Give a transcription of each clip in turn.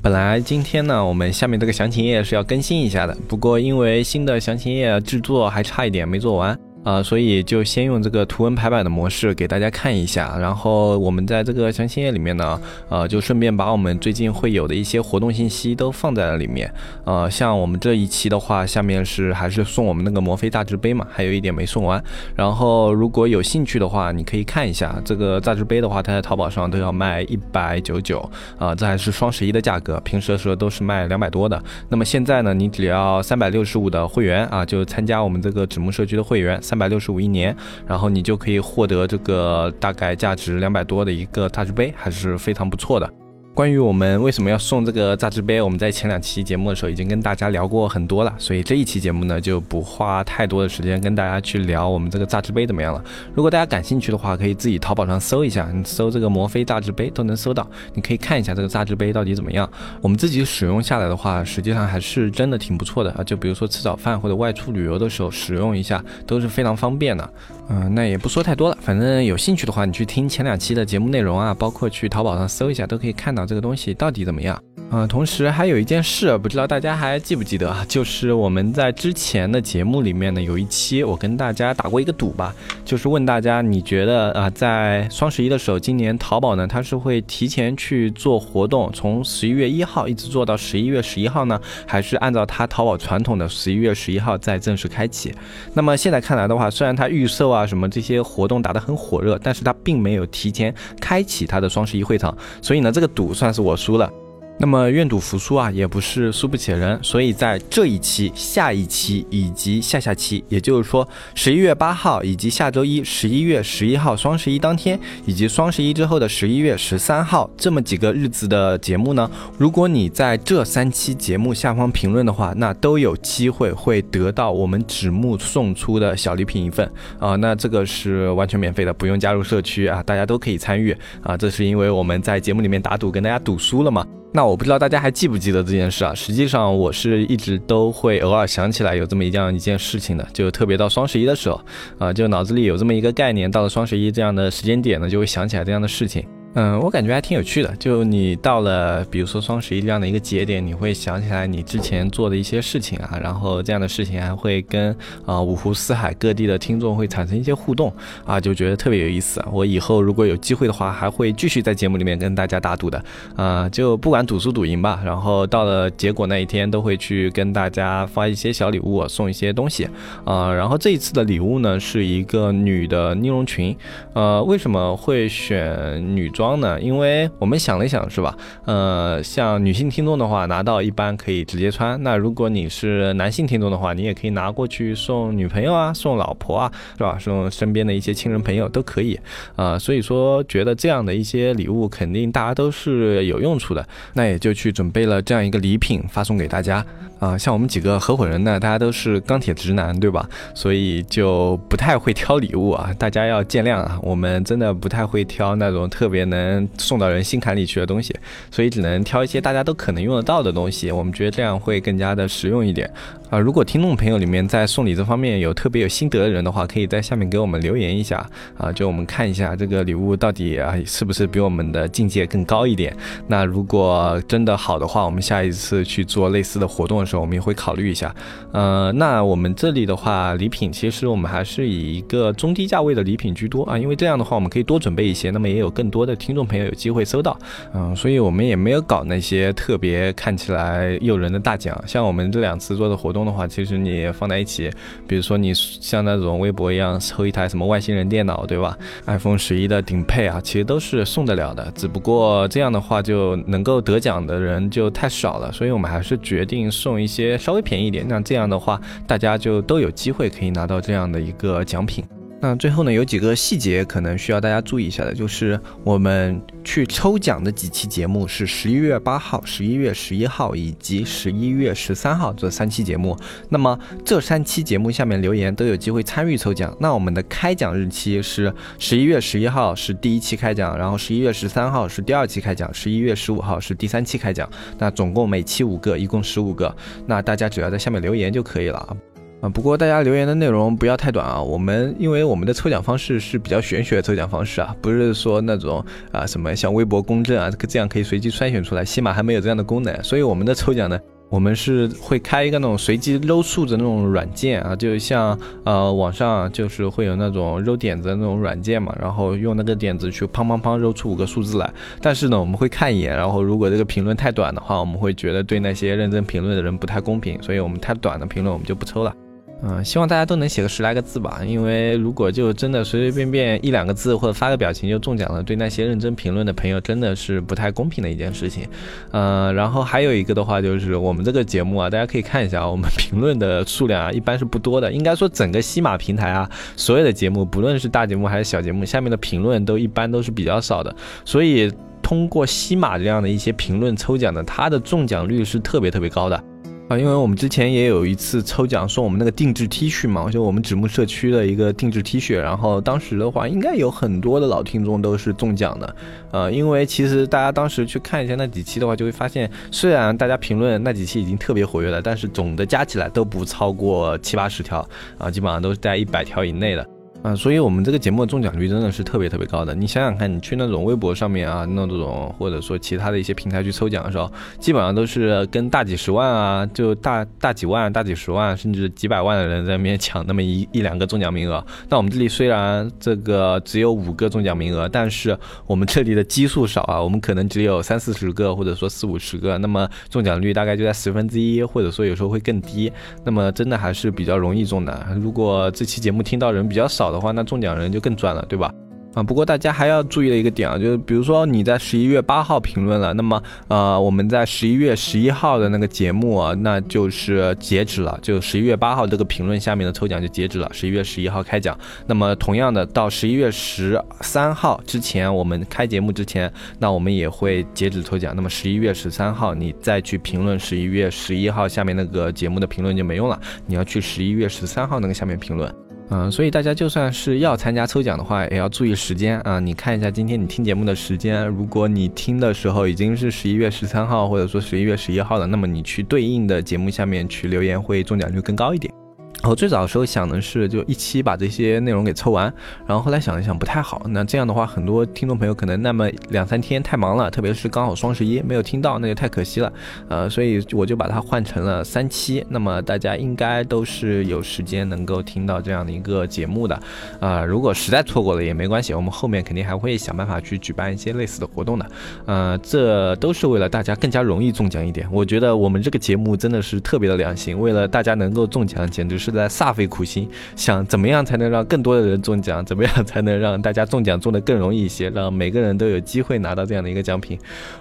本来今天呢，我们下面这个详情页是要更新一下的，不过因为新的详情页制作还差一点没做完。啊，所以就先用这个图文排版的模式给大家看一下，然后我们在这个详情页里面呢，呃，就顺便把我们最近会有的一些活动信息都放在了里面。呃，像我们这一期的话，下面是还是送我们那个摩飞大制杯嘛，还有一点没送完。然后如果有兴趣的话，你可以看一下这个大制杯的话，它在淘宝上都要卖一百九九，啊，这还是双十一的价格，平时的时候都是卖两百多的。那么现在呢，你只要三百六十五的会员啊，就参加我们这个纸木社区的会员。三百六十五一年，然后你就可以获得这个大概价值两百多的一个大制杯，还是非常不错的。关于我们为什么要送这个榨汁杯，我们在前两期节目的时候已经跟大家聊过很多了，所以这一期节目呢就不花太多的时间跟大家去聊我们这个榨汁杯怎么样了。如果大家感兴趣的话，可以自己淘宝上搜一下，你搜这个摩飞榨汁杯都能搜到，你可以看一下这个榨汁杯到底怎么样。我们自己使用下来的话，实际上还是真的挺不错的啊，就比如说吃早饭或者外出旅游的时候使用一下都是非常方便的。嗯，那也不说太多了，反正有兴趣的话，你去听前两期的节目内容啊，包括去淘宝上搜一下，都可以看到这个东西到底怎么样。啊，同时还有一件事，不知道大家还记不记得啊？就是我们在之前的节目里面呢，有一期我跟大家打过一个赌吧，就是问大家，你觉得啊，在双十一的时候，今年淘宝呢，它是会提前去做活动，从十一月一号一直做到十一月十一号呢，还是按照它淘宝传统的十一月十一号再正式开启？那么现在看来的话，虽然它预售啊什么这些活动打得很火热，但是他并没有提前开启他的双十一会场，所以呢，这个赌算是我输了。那么愿赌服输啊，也不是输不起人，所以在这一期、下一期以及下下期，也就是说十一月八号以及下周一十一月十一号双十一当天，以及双十一之后的十一月十三号这么几个日子的节目呢，如果你在这三期节目下方评论的话，那都有机会会得到我们纸木送出的小礼品一份啊。那这个是完全免费的，不用加入社区啊，大家都可以参与啊。这是因为我们在节目里面打赌，跟大家赌输了嘛。那我不知道大家还记不记得这件事啊？实际上我是一直都会偶尔想起来有这么一样一件事情的，就特别到双十一的时候，啊，就脑子里有这么一个概念，到了双十一这样的时间点呢，就会想起来这样的事情。嗯，我感觉还挺有趣的。就你到了，比如说双十一这样的一个节点，你会想起来你之前做的一些事情啊，然后这样的事情还会跟啊五湖四海各地的听众会产生一些互动啊，就觉得特别有意思。我以后如果有机会的话，还会继续在节目里面跟大家打赌的啊，就不管赌输赌赢吧。然后到了结果那一天，都会去跟大家发一些小礼物，送一些东西啊。然后这一次的礼物呢，是一个女的呢绒裙。呃，为什么会选女装？装呢？因为我们想了想，是吧？呃，像女性听众的话，拿到一般可以直接穿。那如果你是男性听众的话，你也可以拿过去送女朋友啊，送老婆啊，是吧？送身边的一些亲人朋友都可以啊。所以说，觉得这样的一些礼物肯定大家都是有用处的，那也就去准备了这样一个礼品发送给大家。啊，像我们几个合伙人呢，大家都是钢铁直男，对吧？所以就不太会挑礼物啊，大家要见谅啊。我们真的不太会挑那种特别能送到人心坎里去的东西，所以只能挑一些大家都可能用得到的东西。我们觉得这样会更加的实用一点啊。如果听众朋友里面在送礼这方面有特别有心得的人的话，可以在下面给我们留言一下啊，就我们看一下这个礼物到底啊是不是比我们的境界更高一点。那如果真的好的话，我们下一次去做类似的活动的时候。我们也会考虑一下，呃，那我们这里的话，礼品其实我们还是以一个中低价位的礼品居多啊，因为这样的话，我们可以多准备一些，那么也有更多的听众朋友有机会收到，嗯，所以我们也没有搞那些特别看起来诱人的大奖，像我们这两次做的活动的话，其实你放在一起，比如说你像那种微博一样抽一台什么外星人电脑，对吧？iPhone 十一的顶配啊，其实都是送得了的，只不过这样的话就能够得奖的人就太少了，所以我们还是决定送。一些稍微便宜一点，那这样的话，大家就都有机会可以拿到这样的一个奖品。那最后呢，有几个细节可能需要大家注意一下的，就是我们去抽奖的几期节目是十一月八号、十一月十一号以及十一月十三号这三期节目。那么这三期节目下面留言都有机会参与抽奖。那我们的开奖日期是十一月十一号是第一期开奖，然后十一月十三号是第二期开奖，十一月十五号是第三期开奖。那总共每期五个，一共十五个。那大家只要在下面留言就可以了。啊，不过大家留言的内容不要太短啊，我们因为我们的抽奖方式是比较玄学的抽奖方式啊，不是说那种啊什么像微博公证啊这样可以随机筛选出来，起码还没有这样的功能，所以我们的抽奖呢，我们是会开一个那种随机搂数的那种软件啊，就像呃网上就是会有那种揉点子的那种软件嘛，然后用那个点子去砰砰砰揉出五个数字来，但是呢我们会看一眼，然后如果这个评论太短的话，我们会觉得对那些认真评论的人不太公平，所以我们太短的评论我们就不抽了。嗯，希望大家都能写个十来个字吧，因为如果就真的随随便便一两个字或者发个表情就中奖了，对那些认真评论的朋友真的是不太公平的一件事情。嗯，然后还有一个的话就是我们这个节目啊，大家可以看一下，我们 评论的数量啊一般是不多的，应该说整个西马平台啊，所有的节目不论是大节目还是小节目，下面的评论都一般都是比较少的，所以通过西马这样的一些评论抽奖的，它的中奖率是特别特别高的。啊，因为我们之前也有一次抽奖送我们那个定制 T 恤嘛，就我们纸木社区的一个定制 T 恤，然后当时的话，应该有很多的老听众都是中奖的，呃，因为其实大家当时去看一下那几期的话，就会发现，虽然大家评论那几期已经特别活跃了，但是总的加起来都不超过七八十条，啊，基本上都是在一百条以内的。啊，所以我们这个节目中奖率真的是特别特别高的。你想想看，你去那种微博上面啊，那种或者说其他的一些平台去抽奖的时候，基本上都是跟大几十万啊，就大大几万、大几十万，甚至几百万的人在那边抢那么一一两个中奖名额。那我们这里虽然这个只有五个中奖名额，但是我们这里的基数少啊，我们可能只有三四十个，或者说四五十个，那么中奖率大概就在十分之一，或者说有时候会更低。那么真的还是比较容易中的。如果这期节目听到人比较少，的话，那中奖人就更赚了，对吧？啊，不过大家还要注意的一个点啊，就是比如说你在十一月八号评论了，那么呃，我们在十一月十一号的那个节目啊，那就是截止了，就十一月八号这个评论下面的抽奖就截止了，十一月十一号开奖。那么同样的，到十一月十三号之前，我们开节目之前，那我们也会截止抽奖。那么十一月十三号你再去评论十一月十一号下面那个节目的评论就没用了，你要去十一月十三号那个下面评论。嗯，所以大家就算是要参加抽奖的话，也要注意时间啊！你看一下今天你听节目的时间，如果你听的时候已经是十一月十三号，或者说十一月十一号了，那么你去对应的节目下面去留言，会中奖率更高一点。我最早的时候想的是，就一期把这些内容给抽完，然后后来想一想不太好。那这样的话，很多听众朋友可能那么两三天太忙了，特别是刚好双十一没有听到，那就太可惜了。呃，所以我就把它换成了三期。那么大家应该都是有时间能够听到这样的一个节目的。啊，如果实在错过了也没关系，我们后面肯定还会想办法去举办一些类似的活动的。呃，这都是为了大家更加容易中奖一点。我觉得我们这个节目真的是特别的良心，为了大家能够中奖，简直是。在煞费苦心，想怎么样才能让更多的人中奖？怎么样才能让大家中奖中的更容易一些？让每个人都有机会拿到这样的一个奖品？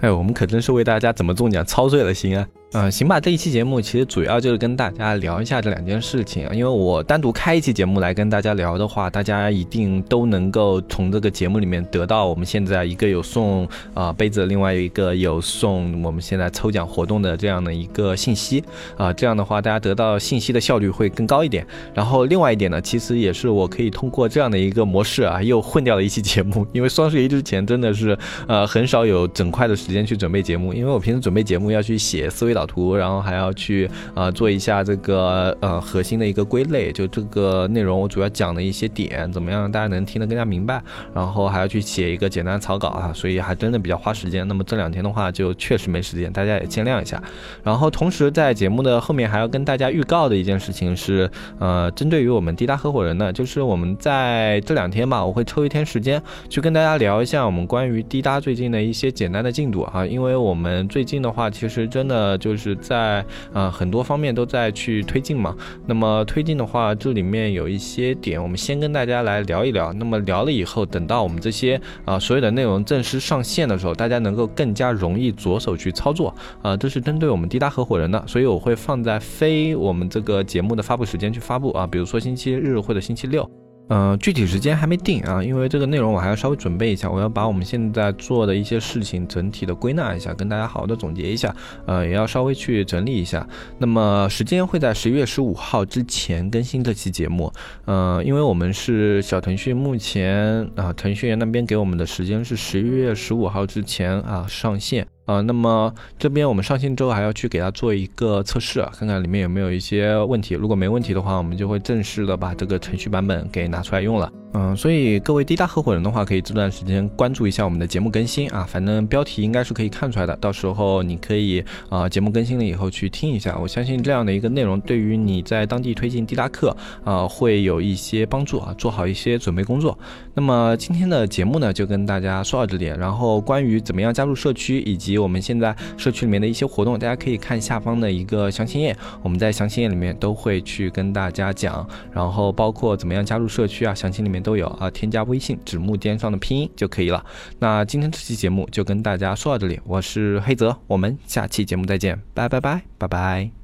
哎，我们可真是为大家怎么中奖操碎了心啊！嗯，行吧，这一期节目其实主要就是跟大家聊一下这两件事情。因为我单独开一期节目来跟大家聊的话，大家一定都能够从这个节目里面得到我们现在一个有送啊杯子，另外一个有送我们现在抽奖活动的这样的一个信息啊。这样的话，大家得到信息的效率会更高一点。然后另外一点呢，其实也是我可以通过这样的一个模式啊，又混掉了一期节目。因为双十一之前真的是呃很少有整块的时间去准备节目，因为我平时准备节目要去写思维导。图，然后还要去啊做一下这个呃核心的一个归类，就这个内容我主要讲的一些点，怎么样大家能听得更加明白，然后还要去写一个简单草稿啊，所以还真的比较花时间。那么这两天的话就确实没时间，大家也见谅一下。然后同时在节目的后面还要跟大家预告的一件事情是，呃，针对于我们滴答合伙人呢，就是我们在这两天吧，我会抽一天时间去跟大家聊一下我们关于滴答最近的一些简单的进度啊，因为我们最近的话其实真的就是。是在呃很多方面都在去推进嘛。那么推进的话，这里面有一些点，我们先跟大家来聊一聊。那么聊了以后，等到我们这些啊所有的内容正式上线的时候，大家能够更加容易着手去操作啊。这是针对我们滴答合伙人的，所以我会放在非我们这个节目的发布时间去发布啊，比如说星期日或者星期六。嗯，具体时间还没定啊，因为这个内容我还要稍微准备一下，我要把我们现在做的一些事情整体的归纳一下，跟大家好好的总结一下，呃，也要稍微去整理一下。那么时间会在十一月十五号之前更新这期节目，呃，因为我们是小腾讯，目前啊，腾讯那边给我们的时间是十一月十五号之前啊上线。呃，那么这边我们上线之后还要去给它做一个测试，看看里面有没有一些问题。如果没问题的话，我们就会正式的把这个程序版本给拿出来用了。嗯，所以各位滴答合伙人的话，可以这段时间关注一下我们的节目更新啊。反正标题应该是可以看出来的，到时候你可以啊节目更新了以后去听一下。我相信这样的一个内容对于你在当地推进滴答课啊会有一些帮助啊，做好一些准备工作。那么今天的节目呢，就跟大家说到这里。然后关于怎么样加入社区以及我们现在社区里面的一些活动，大家可以看下方的一个详情页，我们在详情页里面都会去跟大家讲，然后包括怎么样加入社区啊，详情里面都有啊，添加微信指木尖上的拼音就可以了。那今天这期节目就跟大家说到这里，我是黑泽，我们下期节目再见，拜拜拜拜拜。